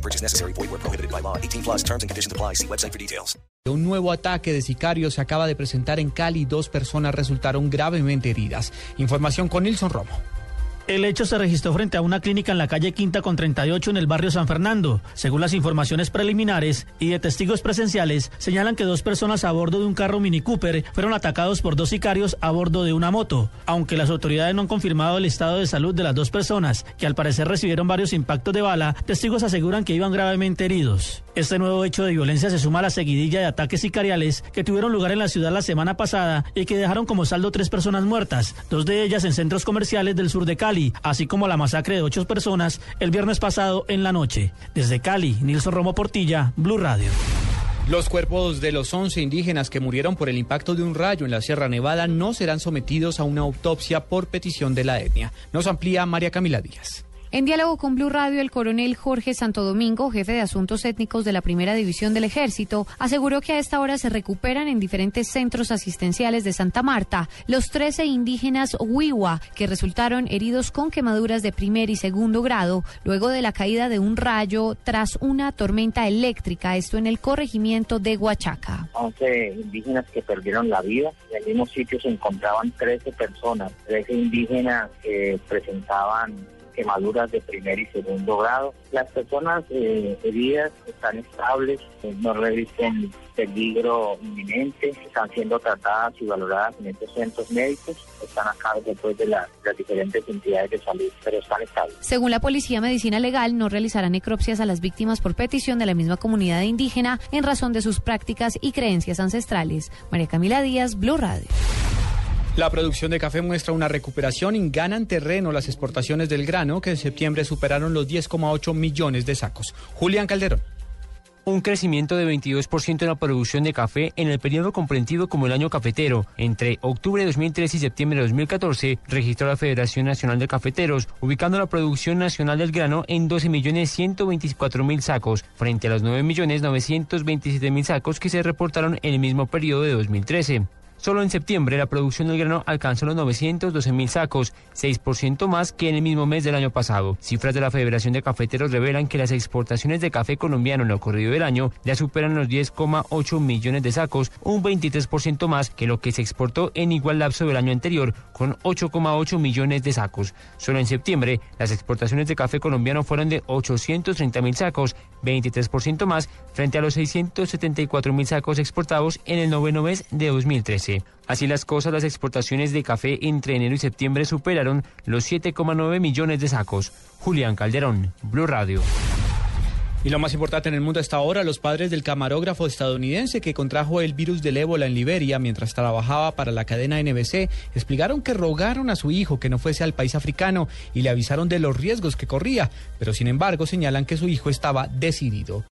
No purchase necessary. Void where prohibited by law. 18 plus terms and conditions apply. See website for details. Un nuevo ataque de sicarios se acaba de presentar en Cali. Dos personas resultaron gravemente heridas. Información con Nilson Romo. El hecho se registró frente a una clínica en la calle Quinta con 38 en el barrio San Fernando. Según las informaciones preliminares y de testigos presenciales, señalan que dos personas a bordo de un carro Mini Cooper fueron atacados por dos sicarios a bordo de una moto. Aunque las autoridades no han confirmado el estado de salud de las dos personas, que al parecer recibieron varios impactos de bala, testigos aseguran que iban gravemente heridos. Este nuevo hecho de violencia se suma a la seguidilla de ataques sicariales que tuvieron lugar en la ciudad la semana pasada y que dejaron como saldo tres personas muertas, dos de ellas en centros comerciales del sur de Cali así como la masacre de ocho personas el viernes pasado en la noche. Desde Cali, Nilson Romo Portilla, Blue Radio. Los cuerpos de los 11 indígenas que murieron por el impacto de un rayo en la Sierra Nevada no serán sometidos a una autopsia por petición de la etnia. Nos amplía María Camila Díaz. En diálogo con Blue Radio, el coronel Jorge Santo Domingo, jefe de asuntos étnicos de la Primera División del Ejército, aseguró que a esta hora se recuperan en diferentes centros asistenciales de Santa Marta los 13 indígenas Huiwa que resultaron heridos con quemaduras de primer y segundo grado luego de la caída de un rayo tras una tormenta eléctrica, esto en el corregimiento de Huachaca. 11 indígenas que perdieron la vida. En el mismo sitio se encontraban 13 personas, 13 indígenas que presentaban quemaduras de primer y segundo grado. Las personas eh, heridas están estables, eh, no revisten peligro inminente, están siendo tratadas y valoradas en estos centros médicos, están a cargo después de, las diferentes entidades de salud, pero están estables. Según la Policía Medicina Legal, no realizarán necropsias a las víctimas por petición de la misma comunidad indígena en razón de sus prácticas y creencias ancestrales. María Camila Díaz, Blue Radio. La producción de café muestra una recuperación y ganan terreno las exportaciones del grano, que en septiembre superaron los 10,8 millones de sacos. Julián Calderón un crecimiento de 22% en la producción de café en el periodo comprendido como el año cafetero. Entre octubre de 2013 y septiembre de 2014 registró la Federación Nacional de Cafeteros, ubicando la producción nacional del grano en 12.124.000 sacos, frente a los 9.927.000 sacos que se reportaron en el mismo periodo de 2013. Solo en septiembre la producción del grano alcanzó los 912 mil sacos, 6% más que en el mismo mes del año pasado. Cifras de la Federación de Cafeteros revelan que las exportaciones de café colombiano en lo corrido del año ya superan los 10,8 millones de sacos, un 23% más que lo que se exportó en igual lapso del año anterior, con 8,8 millones de sacos. Solo en septiembre las exportaciones de café colombiano fueron de 830 mil sacos, 23% más frente a los 674 mil sacos exportados en el noveno mes de 2013. Así las cosas, las exportaciones de café entre enero y septiembre superaron los 7,9 millones de sacos. Julián Calderón, Blue Radio. Y lo más importante en el mundo hasta ahora, los padres del camarógrafo estadounidense que contrajo el virus del ébola en Liberia mientras trabajaba para la cadena NBC, explicaron que rogaron a su hijo que no fuese al país africano y le avisaron de los riesgos que corría, pero sin embargo señalan que su hijo estaba decidido.